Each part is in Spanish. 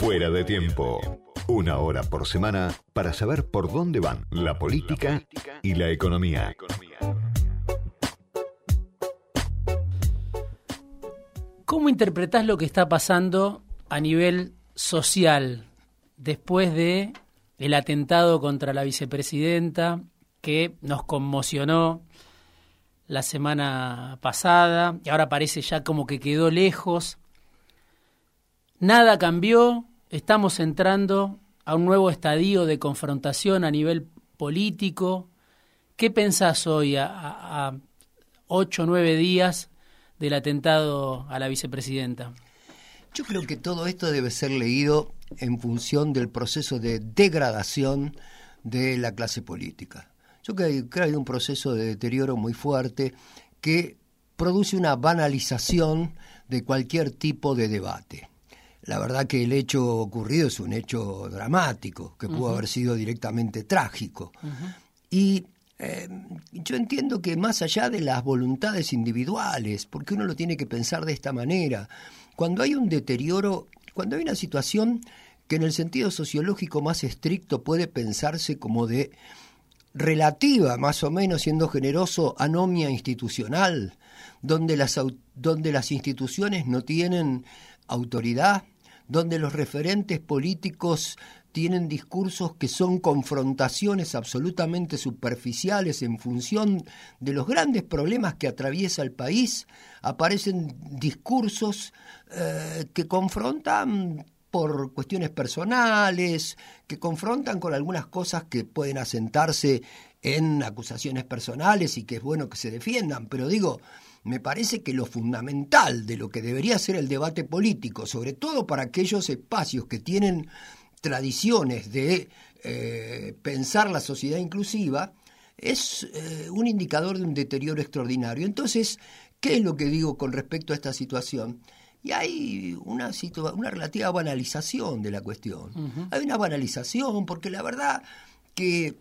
Fuera de tiempo. Una hora por semana para saber por dónde van la política y la economía. ¿Cómo interpretás lo que está pasando a nivel social después de el atentado contra la vicepresidenta que nos conmocionó la semana pasada y ahora parece ya como que quedó lejos? Nada cambió, estamos entrando a un nuevo estadio de confrontación a nivel político. ¿Qué pensás hoy a, ocho o nueve días del atentado a la vicepresidenta? Yo creo que todo esto debe ser leído en función del proceso de degradación de la clase política. Yo creo que hay un proceso de deterioro muy fuerte que produce una banalización de cualquier tipo de debate. La verdad que el hecho ocurrido es un hecho dramático, que pudo haber sido directamente trágico. Y eh, yo entiendo que más allá de las voluntades individuales, porque uno lo tiene que pensar de esta manera, cuando hay un deterioro, cuando hay una situación que en el sentido sociológico más estricto puede pensarse como de relativa, más o menos siendo generoso, anomia institucional, donde las, donde las instituciones no tienen autoridad, donde los referentes políticos tienen discursos que son confrontaciones absolutamente superficiales en función de los grandes problemas que atraviesa el país, aparecen discursos eh, que confrontan por cuestiones personales, que confrontan con algunas cosas que pueden asentarse en acusaciones personales y que es bueno que se defiendan, pero digo, me parece que lo fundamental de lo que debería ser el debate político, sobre todo para aquellos espacios que tienen tradiciones de eh, pensar la sociedad inclusiva, es eh, un indicador de un deterioro extraordinario. Entonces, ¿qué es lo que digo con respecto a esta situación? Y hay una, una relativa banalización de la cuestión. Hay una banalización porque la verdad que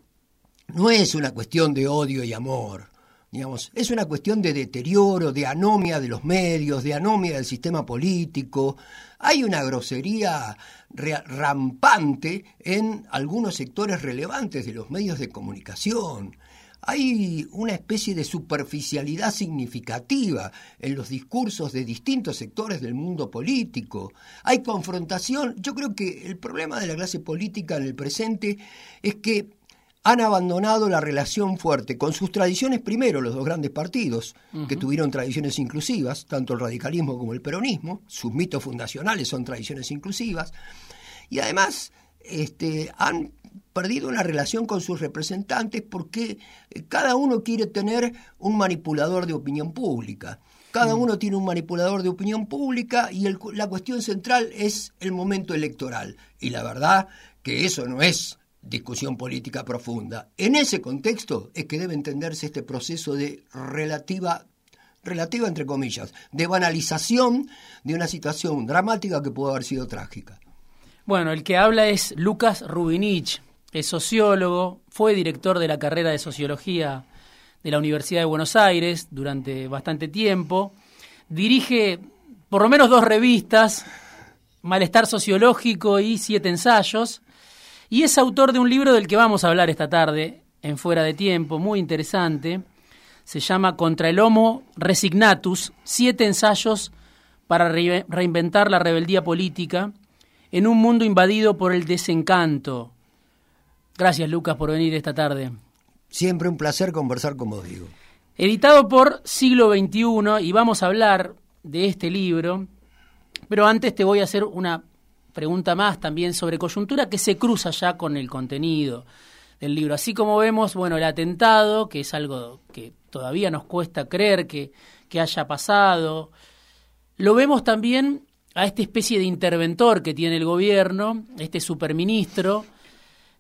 no es una cuestión de odio y amor. Digamos, es una cuestión de deterioro, de anomia de los medios, de anomia del sistema político. Hay una grosería rampante en algunos sectores relevantes de los medios de comunicación. Hay una especie de superficialidad significativa en los discursos de distintos sectores del mundo político. Hay confrontación. Yo creo que el problema de la clase política en el presente es que han abandonado la relación fuerte con sus tradiciones primero, los dos grandes partidos, que tuvieron tradiciones inclusivas, tanto el radicalismo como el peronismo, sus mitos fundacionales son tradiciones inclusivas, y además este, han perdido una relación con sus representantes porque eh, cada uno quiere tener un manipulador de opinión pública. Cada mm. uno tiene un manipulador de opinión pública y la cuestión central es el momento electoral. Y la verdad que eso no es discusión política profunda. En ese contexto es que debe entenderse este proceso de relativa relativa entre comillas, de banalización de una situación dramática que pudo haber sido trágica. Bueno, el que habla es Lucas Rubinich, es sociólogo, fue director de la carrera de sociología de la Universidad de Buenos Aires durante bastante tiempo, dirige por lo menos dos revistas, Malestar Sociológico y Siete Ensayos, y es autor de un libro del que vamos a hablar esta tarde, en Fuera de Tiempo, muy interesante. Se llama Contra el Homo Resignatus, siete ensayos para reinventar la rebeldía política en un mundo invadido por el desencanto. Gracias, Lucas, por venir esta tarde. Siempre un placer conversar con vos, Diego. Editado por Siglo XXI, y vamos a hablar de este libro, pero antes te voy a hacer una pregunta más también sobre coyuntura que se cruza ya con el contenido del libro. Así como vemos, bueno, el atentado, que es algo que todavía nos cuesta creer que, que haya pasado, lo vemos también a esta especie de interventor que tiene el gobierno, este superministro,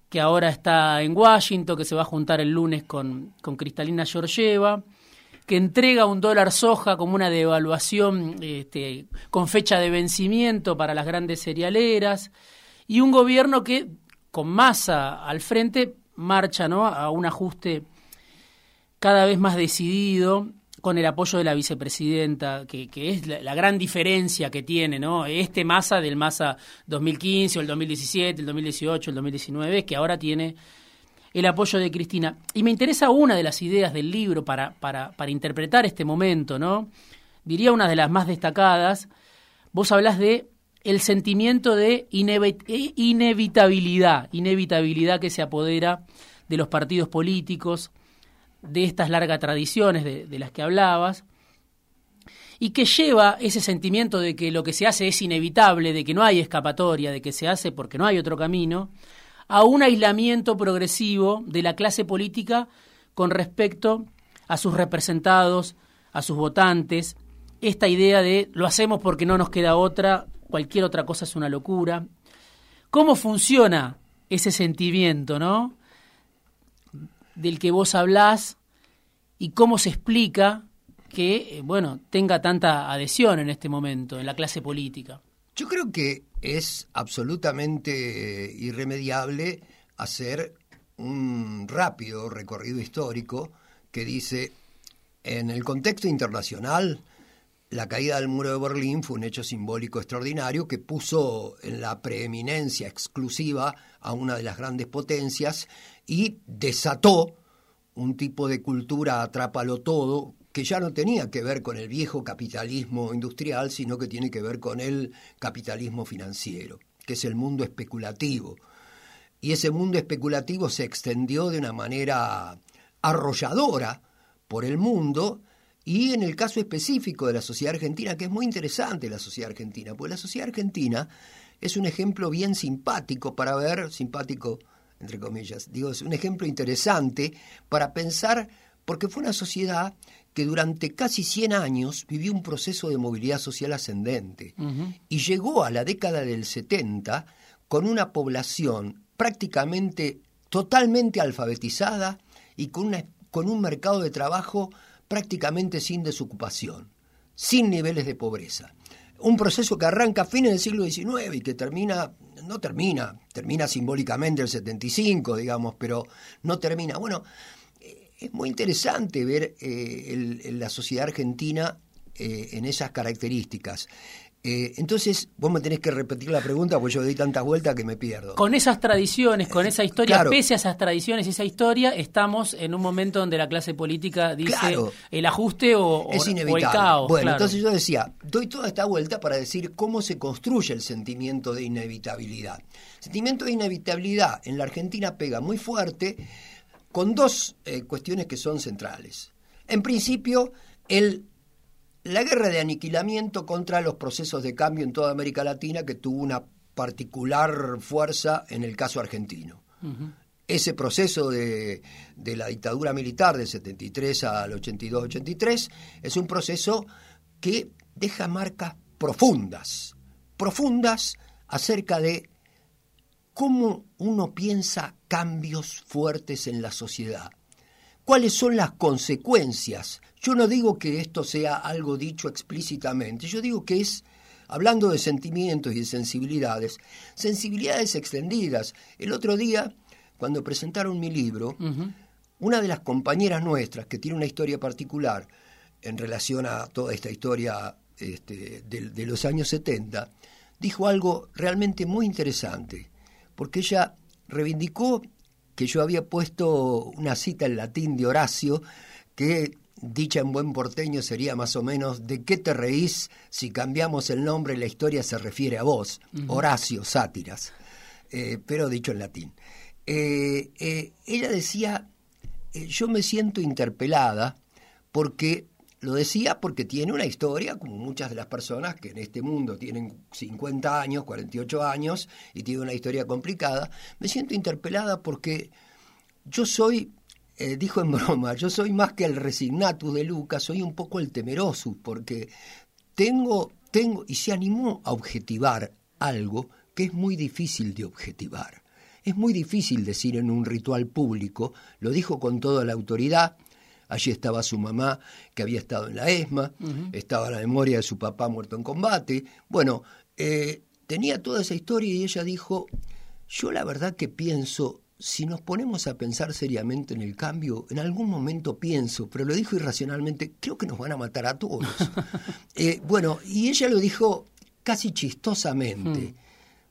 que ahora está en Washington, que se va a juntar el lunes con, con Cristalina Georgieva, que entrega un dólar soja como una devaluación este, con fecha de vencimiento para las grandes cerealeras, y un gobierno que, con masa al frente, marcha ¿no? a un ajuste cada vez más decidido con el apoyo de la vicepresidenta, que, que es la, gran diferencia que tiene, ¿no? Este Massa del Massa 2015 o el 2017, el 2018, el 2019, que ahora tiene el apoyo de Cristina. Y me interesa una de las ideas del libro para, para, interpretar este momento, ¿no? Diría una de las más destacadas. Vos hablas de el sentimiento de inevitabilidad, inevitabilidad que se apodera de los partidos políticos, de estas largas tradiciones de, las que hablabas, y que lleva ese sentimiento de que lo que se hace es inevitable, de que no hay escapatoria, de que se hace porque no hay otro camino, a un aislamiento progresivo de la clase política con respecto a sus representados, a sus votantes, esta idea de lo hacemos porque no nos queda otra, cualquier otra cosa es una locura. ¿Cómo funciona ese sentimiento, no? del que vos hablás y cómo se explica que, eh, bueno, tenga tanta adhesión en este momento en la clase política. Yo creo que es absolutamente eh, irremediable hacer un rápido recorrido histórico que dice, en el contexto internacional, la caída del muro de Berlín fue un hecho simbólico extraordinario que puso en la preeminencia exclusiva a una de las grandes potencias y desató un tipo de cultura atrápalo todo que ya no tenía que ver con el viejo capitalismo industrial, sino que tiene que ver con el capitalismo financiero, que es el mundo especulativo. Y ese mundo especulativo se extendió de una manera arrolladora por el mundo y en el caso específico de la sociedad argentina, que es muy interesante la sociedad argentina, pues la sociedad argentina es un ejemplo bien simpático para ver, simpático entre comillas. Digo, es un ejemplo interesante para pensar, porque fue una sociedad que durante casi 100 años vivió un proceso de movilidad social ascendente y llegó a la década del 70 con una población prácticamente totalmente alfabetizada y con, una, con un mercado de trabajo prácticamente sin desocupación, sin niveles de pobreza. Un proceso que arranca a fines del siglo XIX y que termina no termina, termina simbólicamente el 75, digamos, pero no termina. Bueno, es muy interesante ver eh, la sociedad argentina eh, en esas características. Eh, entonces, vos me tenés que repetir la pregunta porque yo doy tantas vueltas que me pierdo. Con esas tradiciones, con esa historia, pese a esas tradiciones y esa historia, estamos en un momento donde la clase política dice el ajuste o, el caos. Bueno, entonces yo decía, doy toda esta vuelta para decir cómo se construye el sentimiento de inevitabilidad. El sentimiento de inevitabilidad en la Argentina pega muy fuerte con dos eh, cuestiones que son centrales. En principio, el la guerra de aniquilamiento contra los procesos de cambio en toda América Latina que tuvo una particular fuerza en el caso argentino. Ese proceso de, de, la dictadura militar del 73 al 82-83 es un proceso que deja marcas profundas, profundas acerca de cómo uno piensa cambios fuertes en la sociedad, cuáles son las consecuencias yo no digo que esto sea algo dicho explícitamente, yo digo que es, hablando de sentimientos y de sensibilidades, sensibilidades extendidas. El otro día, cuando presentaron mi libro, una de las compañeras nuestras, que tiene una historia particular en relación a toda esta historia este, de, de los años 70, dijo algo realmente muy interesante, porque ella reivindicó que yo había puesto una cita en latín de Horacio que dicha en buen porteño sería más o menos ¿de qué te reís si cambiamos el nombre y la historia se refiere a vos? Horacio, sátiras, eh, pero dicho en latín. Eh, eh, ella decía, yo me siento interpelada porque, lo decía porque tiene una historia, como muchas de las personas que en este mundo tienen 50 años, 48 años, y tiene una historia complicada, me siento interpelada porque yo soy eh, dijo en broma, yo soy más que el resignatus de Lucas, soy un poco el temeroso, porque tengo, tengo, y se animó a objetivar algo que es muy difícil de objetivar. Es muy difícil decir en un ritual público, lo dijo con toda la autoridad, allí estaba su mamá que había estado en la ESMA, estaba la memoria de su papá muerto en combate, bueno, eh, tenía toda esa historia y ella dijo, yo la verdad que pienso si nos ponemos a pensar seriamente en el cambio, en algún momento pienso, pero lo dijo irracionalmente, creo que nos van a matar a todos. Eh, bueno, y ella lo dijo casi chistosamente, hmm.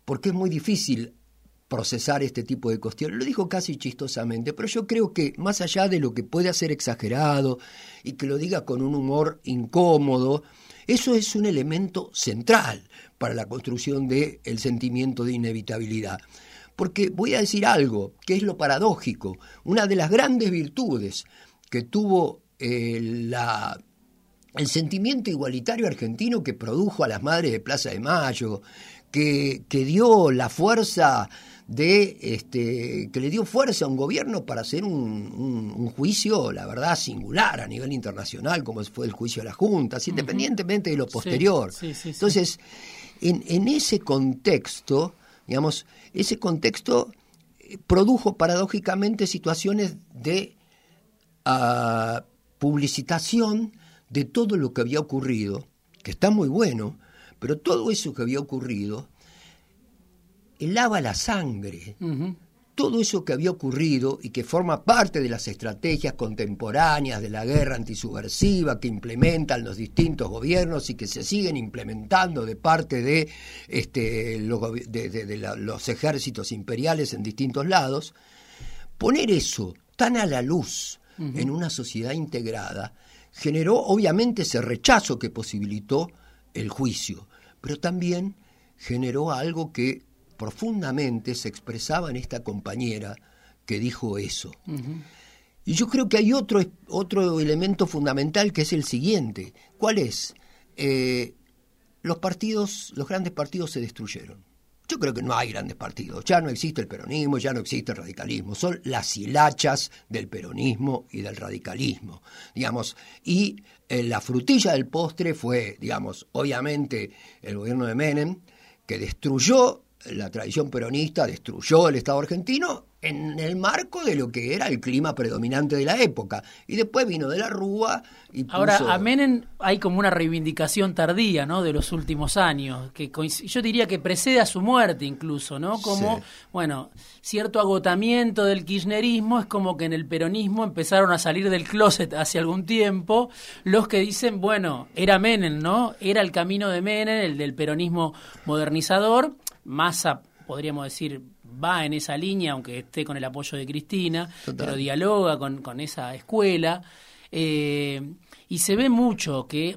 porque es muy difícil procesar este tipo de cuestiones. Lo dijo casi chistosamente, pero yo creo que más allá de lo que puede ser exagerado y que lo diga con un humor incómodo, eso es un elemento central para la construcción del el sentimiento de inevitabilidad. Porque voy a decir algo, que es lo paradójico. Una de las grandes virtudes que tuvo eh, el sentimiento igualitario argentino que produjo a las madres de Plaza de Mayo, que, que dio la fuerza de este, que le dio fuerza a un gobierno para hacer un, juicio, la verdad, singular a nivel internacional, como fue el juicio de las juntas, independientemente de lo posterior. Entonces, en, en, ese contexto, digamos, ese contexto eh, produjo paradójicamente situaciones de ah, publicitación de todo lo que había ocurrido, que está muy bueno, pero todo eso que había ocurrido helaba la sangre. Todo eso que había ocurrido y que forma parte de las estrategias contemporáneas de la guerra antisubversiva que implementan los distintos gobiernos y que se siguen implementando de parte de, este, los, los ejércitos imperiales en distintos lados, poner eso tan a la luz en una sociedad integrada generó obviamente ese rechazo que posibilitó el juicio, pero también generó algo que profundamente se expresaba en esta compañera que dijo eso. Y yo creo que hay otro, otro elemento fundamental que es el siguiente. ¿Cuál es? Eh, los partidos, los grandes partidos se destruyeron. Yo creo que no hay grandes partidos. Ya no existe el peronismo, ya no existe el radicalismo. Son las hilachas del peronismo y del radicalismo. Digamos, y eh, la frutilla del postre fue, digamos, obviamente el gobierno de Menem, que destruyó la tradición peronista destruyó el Estado argentino en el marco de lo que era el clima predominante de la época. Y después vino de la Rúa y Ahora, a Menem hay como una reivindicación tardía, ¿no?, de los últimos años, que yo diría que precede a su muerte incluso, ¿no? Como, bueno, cierto agotamiento del kirchnerismo, es como que en el peronismo empezaron a salir del closet hace algún tiempo los que dicen, bueno, era Menem, ¿no? Era el camino de Menem, el del peronismo modernizador, Massa, podríamos decir, va en esa línea, aunque esté con el apoyo de Cristina, pero dialoga con, con esa escuela. Eh, y se ve mucho que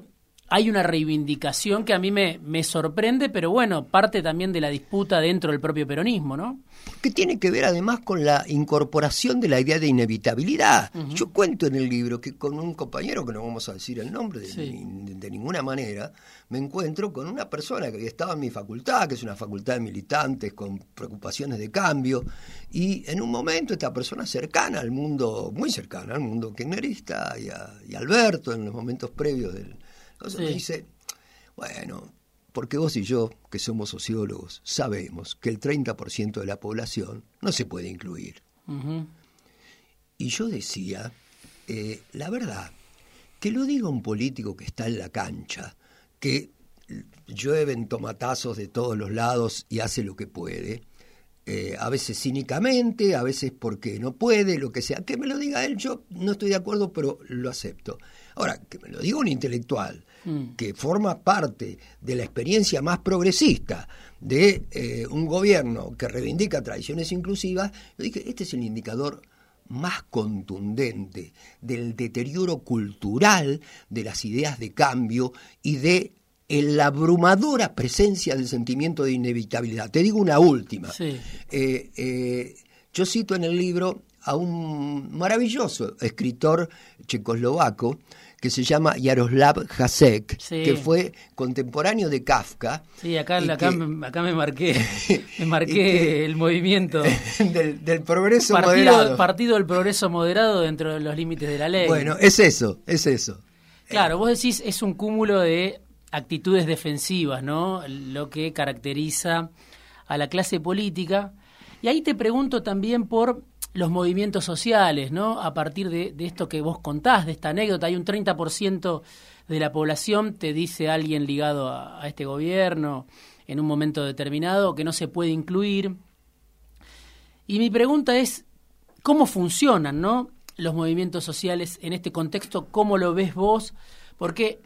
hay una reivindicación que a mí me, me sorprende, pero bueno, parte también de la disputa dentro del propio peronismo, ¿no? Que tiene que ver además con la incorporación de la idea de inevitabilidad. Yo cuento en el libro que con un compañero, que no vamos a decir el nombre de, ninguna manera, me encuentro con una persona que estaba en mi facultad, que es una facultad de militantes con preocupaciones de cambio, y en un momento esta persona cercana al mundo, muy cercana al mundo kirchnerista y a, y Alberto en los momentos previos del entonces me dice, bueno, porque vos y yo, que somos sociólogos, sabemos que el 30% de la población no se puede incluir. Y yo decía, eh, la verdad, que lo diga un político que está en la cancha, que llueven tomatazos de todos los lados y hace lo que puede, eh, a veces cínicamente, a veces porque no puede, lo que sea. Que me lo diga él, yo no estoy de acuerdo, pero lo acepto. Ahora, que me lo diga un intelectual mm. que forma parte de la experiencia más progresista de eh, un gobierno que reivindica tradiciones inclusivas, yo dije, este es el indicador más contundente del deterioro cultural de las ideas de cambio y de la abrumadora presencia del sentimiento de inevitabilidad. Te digo una última. Eh, eh, yo cito en el libro a un maravilloso escritor checoslovaco que se llama Yaroslav Hasek, que fue contemporáneo de Kafka. Sí, acá, acá, me, marqué, me marqué el movimiento del, progreso partido, moderado. Partido del progreso moderado dentro de los límites de la ley. Bueno, es eso, es eso. Claro, vos decís es un cúmulo de actitudes defensivas, ¿no? Lo que caracteriza a la clase política. Y ahí te pregunto también por los movimientos sociales, ¿no? A partir de, esto que vos contás, de esta anécdota, hay un 30% de la población, te dice alguien ligado a, este gobierno en un momento determinado, que no se puede incluir. Y mi pregunta es, ¿cómo funcionan ¿no? los movimientos sociales en este contexto? ¿Cómo lo ves vos? Porque,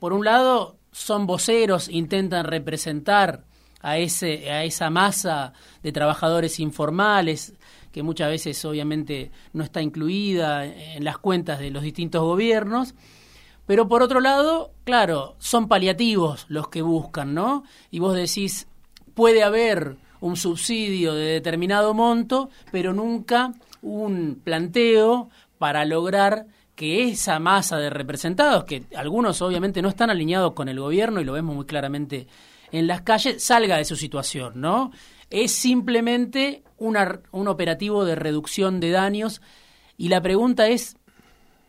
por un lado, son voceros, intentan representar a, ese, a esa masa de trabajadores informales, que muchas veces obviamente no está incluida en las cuentas de los distintos gobiernos. Pero por otro lado, claro, son paliativos los que buscan, ¿no? Y vos decís, puede haber un subsidio de determinado monto, pero nunca un planteo para lograr que esa masa de representados, que algunos obviamente no están alineados con el gobierno y lo vemos muy claramente en las calles, salga de su situación, ¿no? Es simplemente un operativo de reducción de daños y la pregunta es,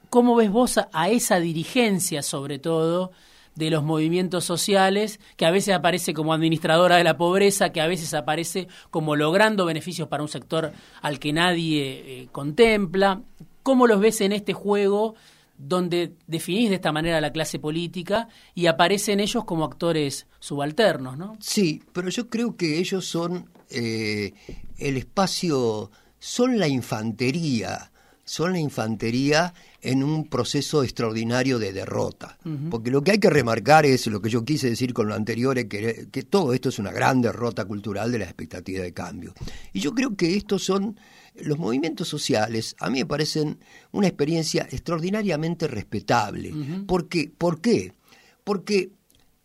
¿cómo ves vos a esa dirigencia sobre todo? de los movimientos sociales, que a veces aparece como administradora de la pobreza, que a veces aparece como logrando beneficios para un sector al que nadie eh, contempla. ¿Cómo los ves en este juego donde definís de esta manera la clase política y aparecen ellos como actores subalternos, ¿no? Sí, pero yo creo que ellos son eh, el espacio, son la infantería, son la infantería en un proceso extraordinario de derrota. Porque lo que hay que remarcar es, lo que yo quise decir con lo anterior, es que, que todo esto es una gran derrota cultural de la expectativa de cambio. Y yo creo que estos son los movimientos sociales, a mí me parecen una experiencia extraordinariamente respetable. ¿Por qué? ¿Por qué? Porque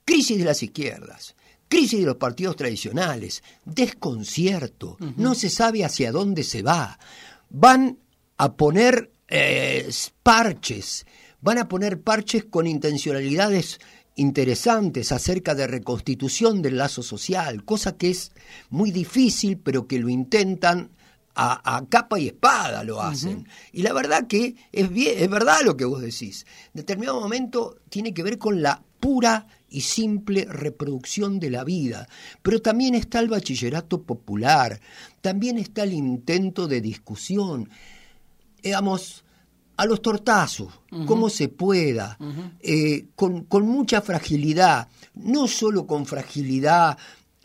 crisis de las izquierdas, crisis de los partidos tradicionales, desconcierto, no se sabe hacia dónde se va. Van a poner eh, parches, van a poner parches con intencionalidades interesantes acerca de reconstitución del lazo social, cosa que es muy difícil, pero que lo intentan a, capa y espada lo hacen. Y la verdad que es, bien, es verdad lo que vos decís. En determinado momento tiene que ver con la pura y simple reproducción de la vida. Pero también está el bachillerato popular, también está el intento de discusión digamos, a los tortazos, como se pueda, eh, con, con, mucha fragilidad, no solo con fragilidad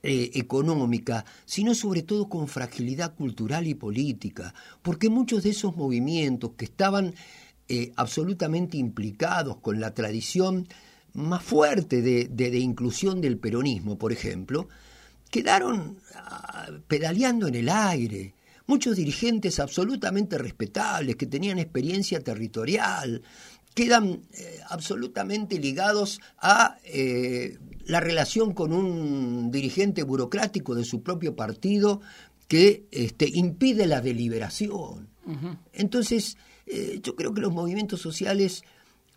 eh, económica, sino sobre todo con fragilidad cultural y política, porque muchos de esos movimientos que estaban eh, absolutamente implicados con la tradición más fuerte de, de, inclusión del peronismo, por ejemplo, quedaron ah, pedaleando en el aire, muchos dirigentes absolutamente respetables que tenían experiencia territorial, quedan eh, absolutamente ligados a eh, la relación con un dirigente burocrático de su propio partido que este, impide la deliberación. Entonces, eh, yo creo que los movimientos sociales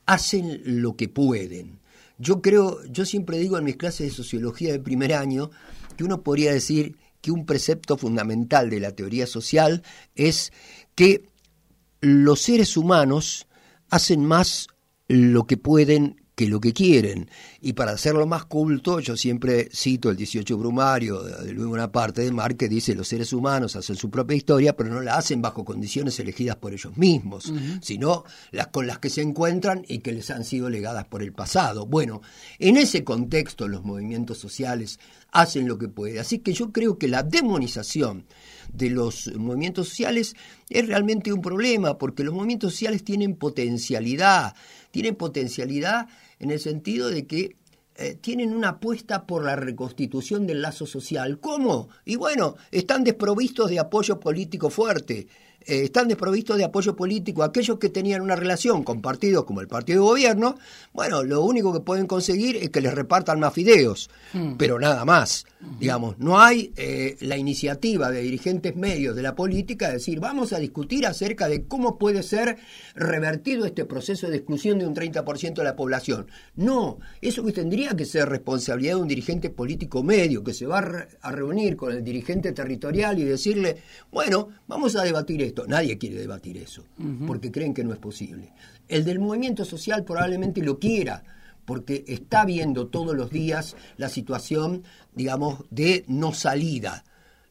hacen lo que pueden. Yo creo, yo siempre digo en mis clases de sociología de primer año que uno podría decir que un precepto fundamental de la teoría social es que los seres humanos hacen más lo que pueden que lo que quieren. Y para hacerlo más culto, yo siempre cito el 18 Brumario de Luis Bonaparte de Mar, que dice los seres humanos hacen su propia historia, pero no la hacen bajo condiciones elegidas por ellos mismos, sino las con las que se encuentran y que les han sido legadas por el pasado. Bueno, en ese contexto los movimientos sociales hacen lo que pueden. Así que yo creo que la demonización de los movimientos sociales es realmente un problema, porque los movimientos sociales tienen potencialidad, tienen potencialidad en el sentido de que eh, tienen una apuesta por la reconstitución del lazo social. ¿Cómo? Y bueno, están desprovistos de apoyo político fuerte. Eh, están desprovistos de apoyo político aquellos que tenían una relación con partidos como el partido de gobierno, bueno, lo único que pueden conseguir es que les repartan más fideos, hmm. pero nada más. Digamos, no hay eh, la iniciativa de dirigentes medios de la política de decir, vamos a discutir acerca de cómo puede ser revertido este proceso de exclusión de un 30% de la población. No, eso que tendría que ser responsabilidad de un dirigente político medio que se va a reunir con el dirigente territorial y decirle, bueno, vamos a debatir esto Nadie quiere debatir eso, porque creen que no es posible. El del movimiento social probablemente lo quiera, porque está viendo todos los días la situación, digamos, de no salida.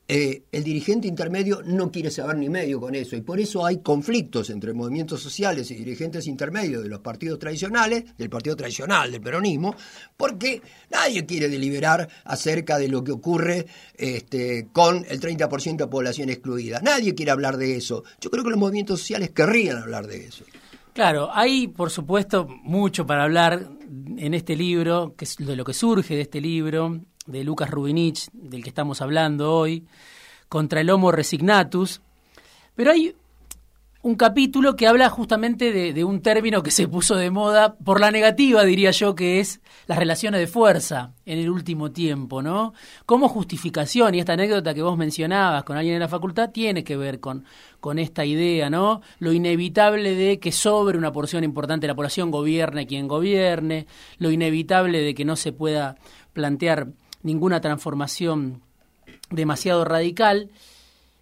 Eh, el dirigente intermedio no quiere saber ni medio con eso y por eso hay conflictos entre movimientos sociales y dirigentes intermedios de los partidos tradicionales, del partido tradicional, del peronismo, porque nadie quiere deliberar acerca de lo que ocurre este, con el 30% de población excluida. Nadie quiere hablar de eso. Yo creo que los movimientos sociales querrían hablar de eso. Claro, hay por supuesto mucho para hablar en este libro, que es de lo que surge de este libro, de Lucas Rubinich, del que estamos hablando hoy, contra el Homo Resignatus. Pero hay un capítulo que habla justamente de, un término que se puso de moda por la negativa, diría yo, que es las relaciones de fuerza en el último tiempo, ¿no? Como justificación, y esta anécdota que vos mencionabas con alguien en la facultad tiene que ver con, con esta idea, ¿no? Lo inevitable de que sobre una porción importante de la población gobierne quien gobierne, lo inevitable de que no se pueda plantear ninguna transformación demasiado radical.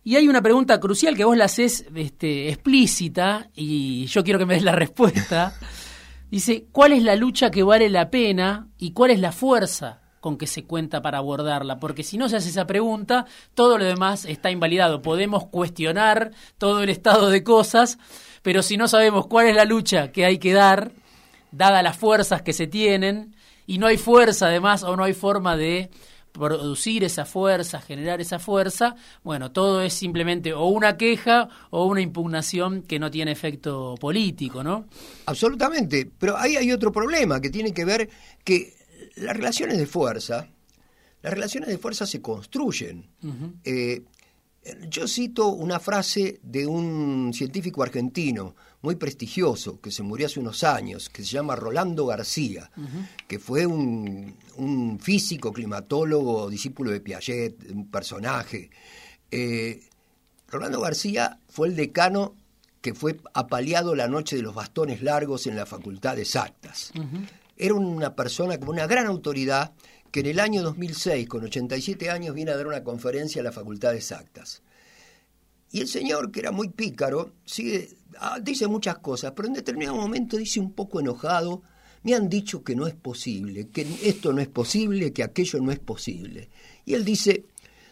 Y hay una pregunta crucial que vos la haces este, explícita y yo quiero que me des la respuesta. Dice, ¿cuál es la lucha que vale la pena y cuál es la fuerza con que se cuenta para abordarla? Porque si no se hace esa pregunta, todo lo demás está invalidado. Podemos cuestionar todo el estado de cosas, pero si no sabemos cuál es la lucha que hay que dar, dadas las fuerzas que se tienen, y no hay fuerza además o no hay forma de producir esa fuerza, generar esa fuerza, bueno, todo es simplemente o una queja o una impugnación que no tiene efecto político, ¿no? Absolutamente, pero ahí hay otro problema que tiene que ver que las relaciones de fuerza, las relaciones de fuerza se construyen. Yo cito una frase de un científico argentino muy prestigioso que se murió hace unos años, que se llama Rolando García, que fue un, físico, climatólogo, discípulo de Piaget, un personaje. Eh, Rolando García fue el decano que fue apaleado la noche de los bastones largos en la Facultad de Exactas. Era una persona con una gran autoridad que en el año 2006, con 87 años, viene a dar una conferencia a la Facultad de Exactas. Y el señor, que era muy pícaro, sigue, ah, dice muchas cosas, pero en determinado momento dice un poco enojado, me han dicho que no es posible, que esto no es posible, que aquello no es posible. Y él dice,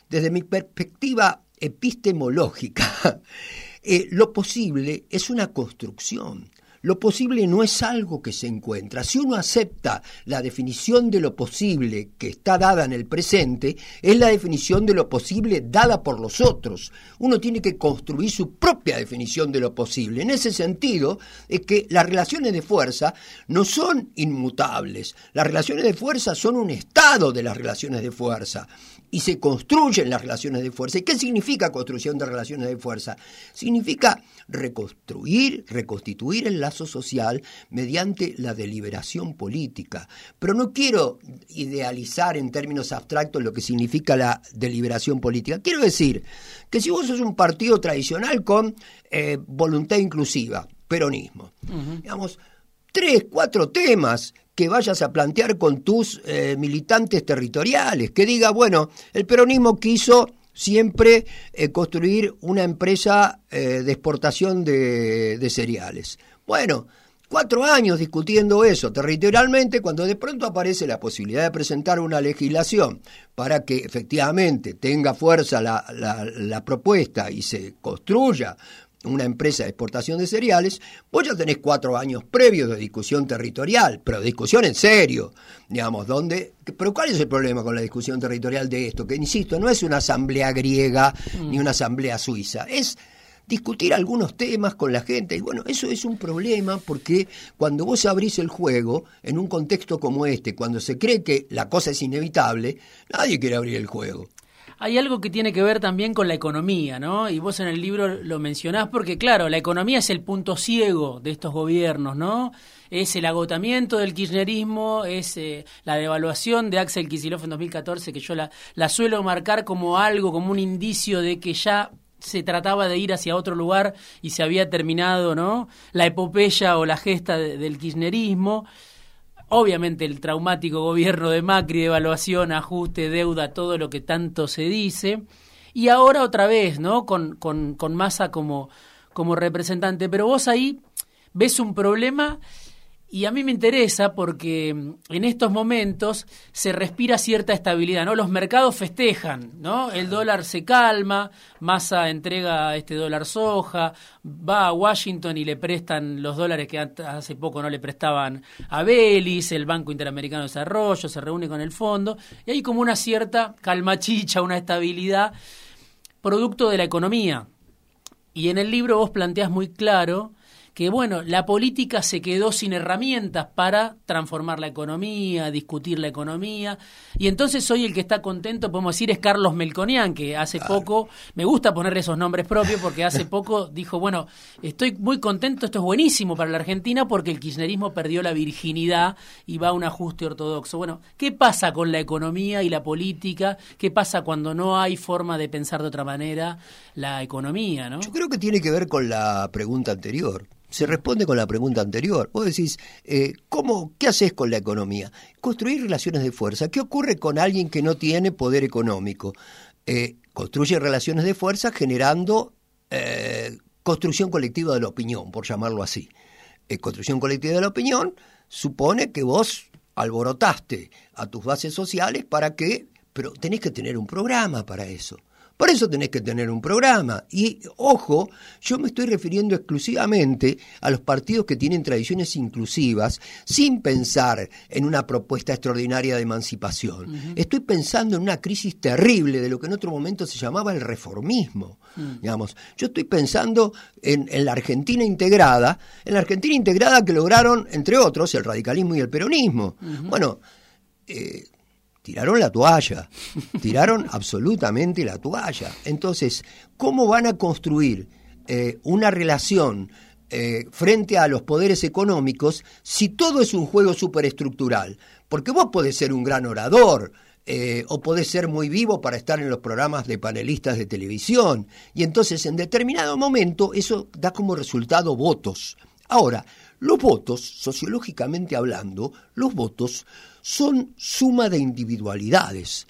desde mi perspectiva epistemológica, eh, lo posible es una construcción, lo posible no es algo que se encuentra. Si uno acepta la definición de lo posible que está dada en el presente, es la definición de lo posible dada por los otros. Uno tiene que construir su propia definición de lo posible. En ese sentido, es que las relaciones de fuerza no son inmutables. Las relaciones de fuerza son un estado de las relaciones de fuerza y se construyen las relaciones de fuerza. ¿Y qué significa construcción de relaciones de fuerza? Significa reconstruir, reconstituir el lazo social mediante la deliberación política. Pero no quiero idealizar en términos abstractos lo que significa la deliberación política. Quiero decir que si vos sos un partido tradicional con eh, voluntad inclusiva, peronismo, digamos, tres, cuatro temas que vayas a plantear con tus eh, militantes territoriales, que diga, bueno, el peronismo quiso siempre eh, construir una empresa eh, de exportación de, cereales. Bueno, cuatro años discutiendo eso territorialmente, cuando de pronto aparece la posibilidad de presentar una legislación para que efectivamente tenga fuerza la propuesta y se construya una empresa de exportación de cereales, vos ya tenés cuatro años previos de discusión territorial, pero discusión en serio, digamos, donde... Pero ¿cuál es el problema con la discusión territorial de esto? Que, insisto, no es una asamblea griega ni una asamblea suiza, es discutir algunos temas con la gente. Y bueno, eso es un problema porque cuando vos abrís el juego, en un contexto como este, cuando se cree que la cosa es inevitable, nadie quiere abrir el juego hay algo que tiene que ver también con la economía, ¿no? Y vos en el libro lo mencionás porque, claro, la economía es el punto ciego de estos gobiernos, ¿no? Es el agotamiento del kirchnerismo, es eh, la devaluación de Axel Kicillof en 2014, que yo la, la suelo marcar como algo, como un indicio de que ya se trataba de ir hacia otro lugar y se había terminado, ¿no? La epopeya o la gesta del kirchnerismo obviamente el traumático gobierno de Macri, evaluación, ajuste, deuda, todo lo que tanto se dice, y ahora otra vez, ¿no? Con, con, Massa como, como representante. Pero vos ahí ves un problema Y a mí me interesa porque mm, en estos momentos se respira cierta estabilidad, ¿no? Los mercados festejan, ¿no? El dólar se calma, Massa entrega este dólar soja, va a Washington y le prestan los dólares que hace poco no le prestaban a Belis, el Banco Interamericano de Desarrollo, se reúne con el fondo, y hay como una cierta calmachicha, una estabilidad producto de la economía. Y en el libro vos planteás muy claro que bueno, la política se quedó sin herramientas para transformar la economía, discutir la economía, y entonces hoy el que está contento, podemos decir, es Carlos Melconian, que hace poco, me gusta ponerle esos nombres propios porque hace poco dijo, bueno, estoy muy contento, esto es buenísimo para la Argentina porque el kirchnerismo perdió la virginidad y va a un ajuste ortodoxo. Bueno, ¿qué pasa con la economía y la política? ¿Qué pasa cuando no hay forma de pensar de otra manera la economía? ¿no? Yo creo que tiene que ver con la pregunta anterior se responde con la pregunta anterior. Vos decís, eh, ¿cómo, ¿qué haces con la economía? Construir relaciones de fuerza. ¿Qué ocurre con alguien que no tiene poder económico? Eh, construye relaciones de fuerza generando eh, construcción colectiva de la opinión, por llamarlo así. construcción colectiva de la opinión supone que vos alborotaste a tus bases sociales para que, pero tenés que tener un programa para eso. Por eso tenés que tener un programa. Y ojo, yo me estoy refiriendo exclusivamente a los partidos que tienen tradiciones inclusivas sin pensar en una propuesta extraordinaria de emancipación. Estoy pensando en una crisis terrible de lo que en otro momento se llamaba el reformismo. Mm. Digamos, yo estoy pensando en, la Argentina integrada, en la Argentina integrada que lograron, entre otros, el radicalismo y el peronismo. Bueno, eh, tiraron la toalla, tiraron absolutamente la toalla. Entonces, ¿cómo van a construir eh, una relación eh, frente a los poderes económicos si todo es un juego superestructural? Porque vos podés ser un gran orador, eh, o podés ser muy vivo para estar en los programas de panelistas de televisión. Y entonces en determinado momento eso da como resultado votos. Ahora, los votos, sociológicamente hablando, los votos son suma de individualidades.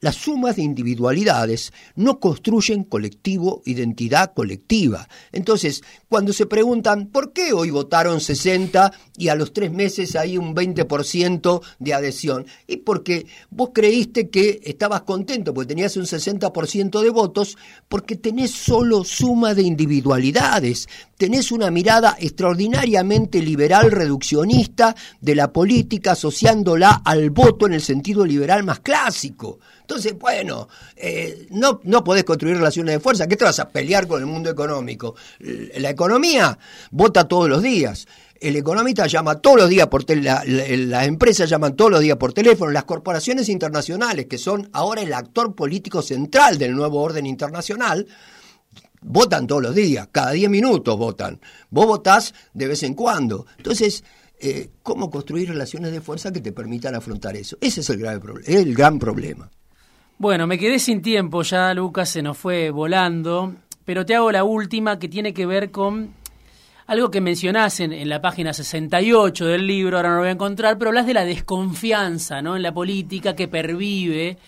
Las sumas de individualidades no construyen colectivo, identidad colectiva. Entonces, cuando se preguntan por qué hoy votaron 60 y a los tres meses hay un 20% de adhesión, y porque vos creíste que estabas contento porque tenías un 60% de votos, porque tenés solo suma de individualidades, tenés una mirada extraordinariamente liberal reduccionista de la política asociándola al voto en el sentido liberal más clásico. Entonces, bueno, eh, no, no podés construir relaciones de fuerza. ¿Qué te vas a pelear con el mundo económico? La economía vota todos los días. El economista llama todos los días por teléfono, las empresas llaman todos los días por teléfono, las corporaciones internacionales, que son ahora el actor político central del nuevo orden internacional, votan todos los días, cada 10 minutos votan. Vos votás de vez en cuando. Entonces, eh, ¿cómo construir relaciones de fuerza que te permitan afrontar eso? Ese es el, grave el gran problema. Bueno, me quedé sin tiempo ya, Lucas, se nos fue volando, pero te hago la última que tiene que ver con algo que mencionás en, la página 68 del libro, ahora no lo voy a encontrar, pero hablas de la desconfianza ¿no? en la política que pervive.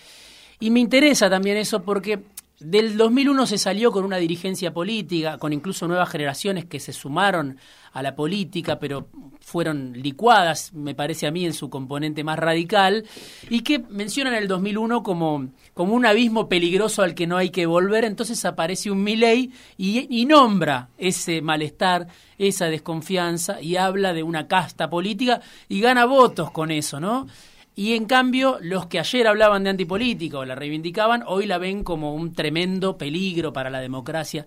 Y me interesa también eso porque del 2001 se salió con una dirigencia política, con incluso nuevas generaciones que se sumaron a la política, pero fueron licuadas, me parece a mí, en su componente más radical, y que mencionan el 2001 como, como un abismo peligroso al que no hay que volver. Entonces aparece un Milei y, y nombra ese malestar, esa desconfianza, y habla de una casta política y gana votos con eso, ¿no? Y en cambio, los que ayer hablaban de antipolítica o la reivindicaban, hoy la ven como un tremendo peligro para la democracia.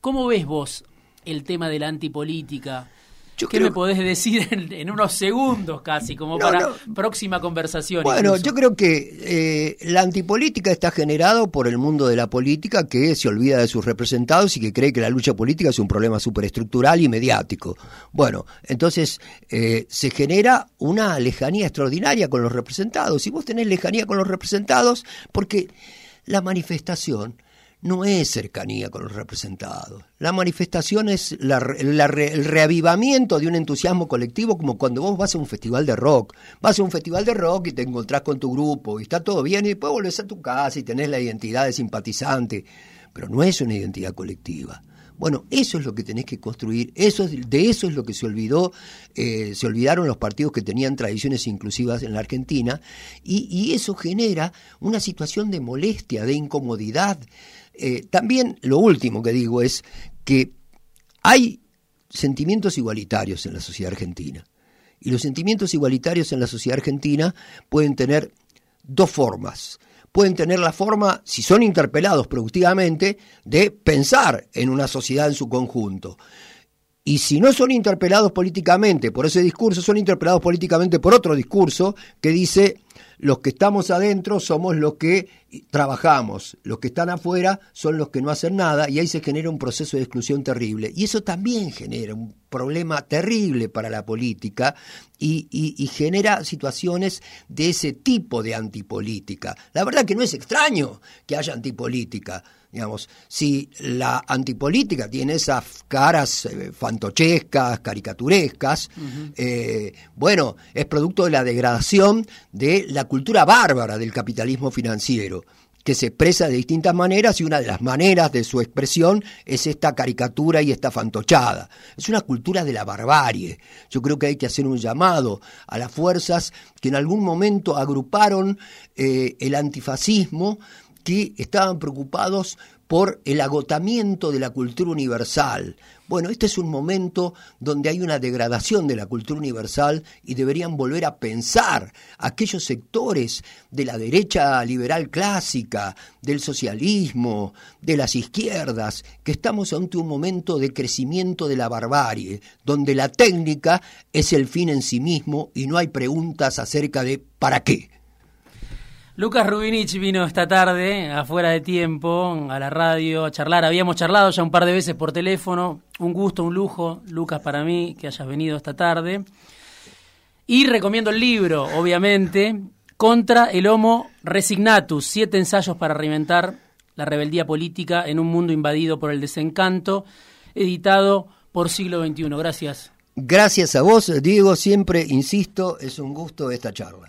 ¿Cómo ves vos el tema de la antipolítica? ¿Qué me podés decir en, unos segundos casi, como para próxima conversación? Bueno, yo creo que eh, la antipolítica está generado por el mundo de la política que se olvida de sus representados y que cree que la lucha política es un problema superestructural y mediático. Bueno, entonces eh, se genera una lejanía extraordinaria con los representados. Y vos tenés lejanía con los representados porque la manifestación no es cercanía con los representados. La manifestación es el reavivamiento de un entusiasmo colectivo como cuando vos vas a un festival de rock. Vas a un festival de rock y te encontrás con tu grupo y está todo bien y después volvés a tu casa y tenés la identidad de simpatizante. Pero no es una identidad colectiva. Bueno, eso es lo que tenés que construir, eso de eso es lo que se olvidó, eh, se olvidaron los partidos que tenían tradiciones inclusivas en la Argentina, y, eso genera una situación de molestia, de incomodidad. Eh, también lo último que digo es que hay sentimientos igualitarios en la sociedad argentina. Y los sentimientos igualitarios en la sociedad argentina pueden tener dos formas pueden tener la forma, si son interpelados productivamente, de pensar en una sociedad en su conjunto. Y si no son interpelados políticamente por ese discurso, son interpelados políticamente por otro discurso que dice los que estamos adentro somos los que trabajamos, los que están afuera son los que no hacen nada y ahí se genera un proceso de exclusión terrible. Y eso también genera un problema terrible para la política y, y, genera situaciones de ese tipo de antipolítica. La verdad que no es extraño que haya antipolítica. Digamos, si la antipolítica tiene esas caras eh, fantochescas, caricaturescas, eh, bueno, es producto de la degradación de la cultura bárbara del capitalismo financiero que se expresa de distintas maneras y una de las maneras de su expresión es esta caricatura y esta fantochada. Es una cultura de la barbarie. Yo creo que hay que hacer un llamado a las fuerzas que en algún momento agruparon eh, el antifascismo estaban preocupados por el agotamiento de la cultura universal. Bueno, este es un momento donde hay una degradación de la cultura universal y deberían volver a pensar aquellos sectores de la derecha liberal clásica, del socialismo, de las izquierdas, que estamos ante un momento de crecimiento de la barbarie, donde la técnica es el fin en sí mismo y no hay preguntas acerca de ¿para qué? Lucas Rubinich vino esta tarde, afuera de tiempo, a la radio a charlar. Habíamos charlado ya un par de veces por teléfono. Un gusto, un lujo, Lucas, para mí, que hayas venido esta tarde. Y recomiendo el libro, obviamente, Contra el Homo Resignatus, siete ensayos para reinventar la rebeldía política en un mundo invadido por el desencanto, editado por Siglo XXI. Gracias. Gracias a vos, Diego. Siempre, insisto, es un gusto esta charla.